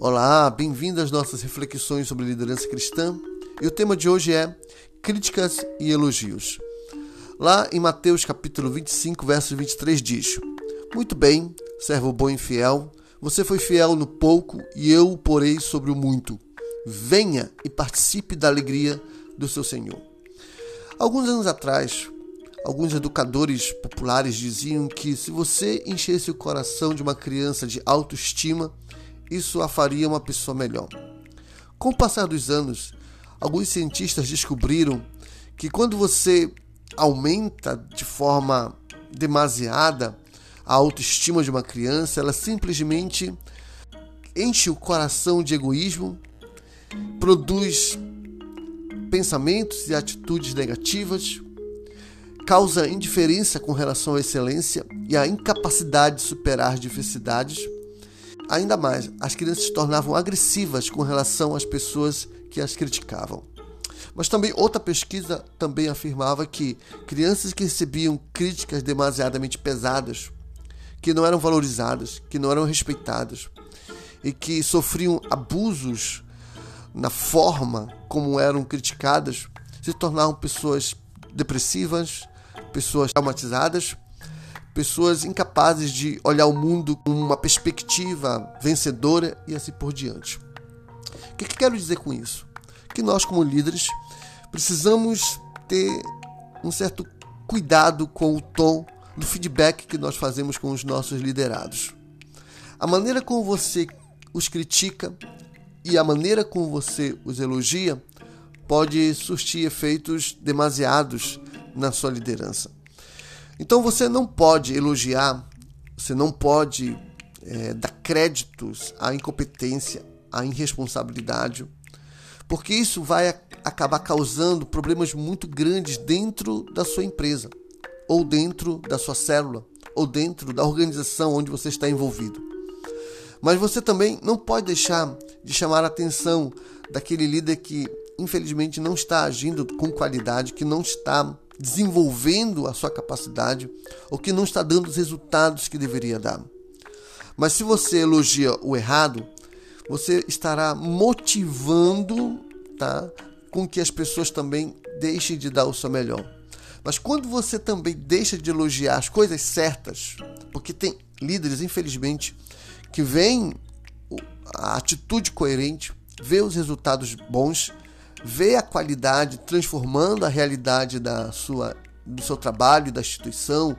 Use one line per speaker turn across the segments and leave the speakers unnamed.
Olá, bem-vindo às nossas reflexões sobre liderança cristã. E o tema de hoje é críticas e elogios. Lá em Mateus capítulo 25, verso 23 diz: Muito bem, servo bom e fiel, você foi fiel no pouco e eu o porei sobre o muito. Venha e participe da alegria do seu Senhor. Alguns anos atrás, alguns educadores populares diziam que se você enchesse o coração de uma criança de autoestima, isso a faria uma pessoa melhor. Com o passar dos anos, alguns cientistas descobriram que quando você aumenta de forma demasiada a autoestima de uma criança, ela simplesmente enche o coração de egoísmo, produz pensamentos e atitudes negativas, causa indiferença com relação à excelência e a incapacidade de superar diversidades Ainda mais, as crianças se tornavam agressivas com relação às pessoas que as criticavam. Mas também outra pesquisa também afirmava que crianças que recebiam críticas demasiadamente pesadas, que não eram valorizadas, que não eram respeitadas e que sofriam abusos na forma como eram criticadas, se tornavam pessoas depressivas, pessoas traumatizadas pessoas incapazes de olhar o mundo com uma perspectiva vencedora e assim por diante. O que, que quero dizer com isso? Que nós, como líderes, precisamos ter um certo cuidado com o tom do feedback que nós fazemos com os nossos liderados. A maneira como você os critica e a maneira como você os elogia pode surtir efeitos demasiados na sua liderança. Então você não pode elogiar, você não pode é, dar créditos à incompetência, à irresponsabilidade, porque isso vai acabar causando problemas muito grandes dentro da sua empresa, ou dentro da sua célula, ou dentro da organização onde você está envolvido. Mas você também não pode deixar de chamar a atenção daquele líder que infelizmente não está agindo com qualidade, que não está desenvolvendo a sua capacidade ou que não está dando os resultados que deveria dar. Mas se você elogia o errado, você estará motivando, tá, com que as pessoas também deixem de dar o seu melhor. Mas quando você também deixa de elogiar as coisas certas, porque tem líderes, infelizmente, que veem a atitude coerente, vê os resultados bons, vê a qualidade transformando a realidade da sua, do seu trabalho, da instituição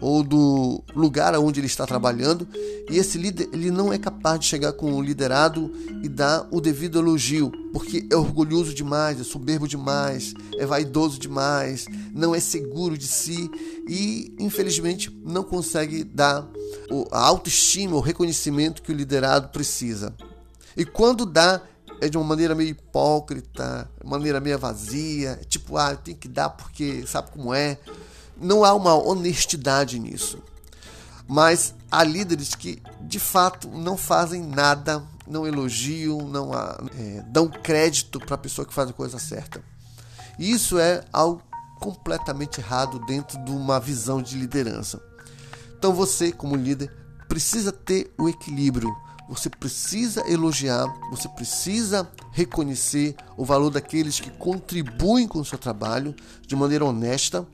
ou do lugar onde ele está trabalhando, e esse líder ele não é capaz de chegar com o liderado e dar o devido elogio, porque é orgulhoso demais, é soberbo demais, é vaidoso demais, não é seguro de si e infelizmente não consegue dar a autoestima, o reconhecimento que o liderado precisa. E quando dá, é de uma maneira meio hipócrita, maneira meio vazia, tipo, ah, tenho que dar porque sabe como é. Não há uma honestidade nisso. Mas há líderes que de fato não fazem nada, não elogiam, não é, dão crédito para a pessoa que faz a coisa certa. E isso é algo completamente errado dentro de uma visão de liderança. Então você, como líder, precisa ter o equilíbrio você precisa elogiar, você precisa reconhecer o valor daqueles que contribuem com o seu trabalho de maneira honesta,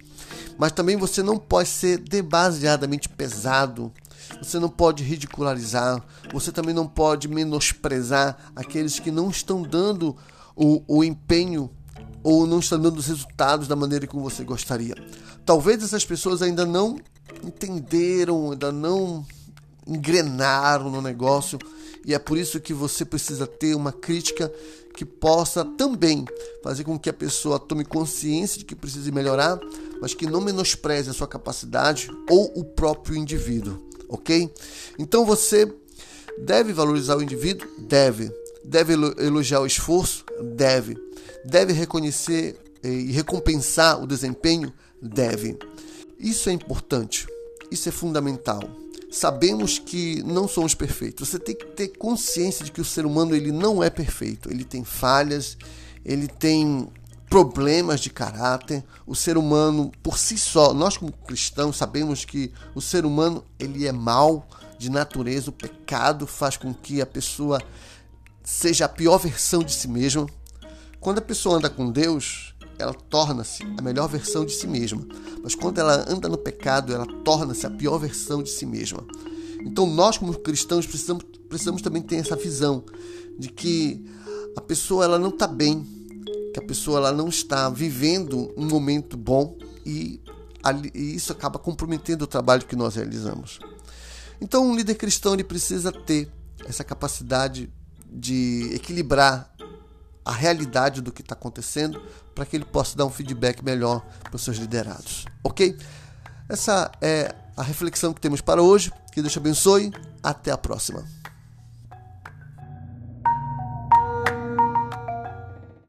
mas também você não pode ser demasiadamente pesado, você não pode ridicularizar, você também não pode menosprezar aqueles que não estão dando o, o empenho ou não estão dando os resultados da maneira como você gostaria. Talvez essas pessoas ainda não entenderam, ainda não engrenaram no negócio e é por isso que você precisa ter uma crítica que possa também fazer com que a pessoa tome consciência de que precisa melhorar, mas que não menospreze a sua capacidade ou o próprio indivíduo, ok? Então você deve valorizar o indivíduo? Deve. Deve elogiar o esforço? Deve. Deve reconhecer eh, e recompensar o desempenho? Deve. Isso é importante. Isso é fundamental sabemos que não somos perfeitos. Você tem que ter consciência de que o ser humano ele não é perfeito. Ele tem falhas, ele tem problemas de caráter. O ser humano por si só, nós como cristãos sabemos que o ser humano ele é mau de natureza. O pecado faz com que a pessoa seja a pior versão de si mesma. Quando a pessoa anda com Deus, ela torna-se a melhor versão de si mesma. Mas quando ela anda no pecado, ela torna-se a pior versão de si mesma. Então nós como cristãos precisamos, precisamos também ter essa visão de que a pessoa ela não está bem, que a pessoa ela não está vivendo um momento bom e, e isso acaba comprometendo o trabalho que nós realizamos. Então um líder cristão ele precisa ter essa capacidade de equilibrar a realidade do que está acontecendo para que ele possa dar um feedback melhor para os seus liderados. Ok? Essa é a reflexão que temos para hoje. Que Deus te abençoe. Até a próxima.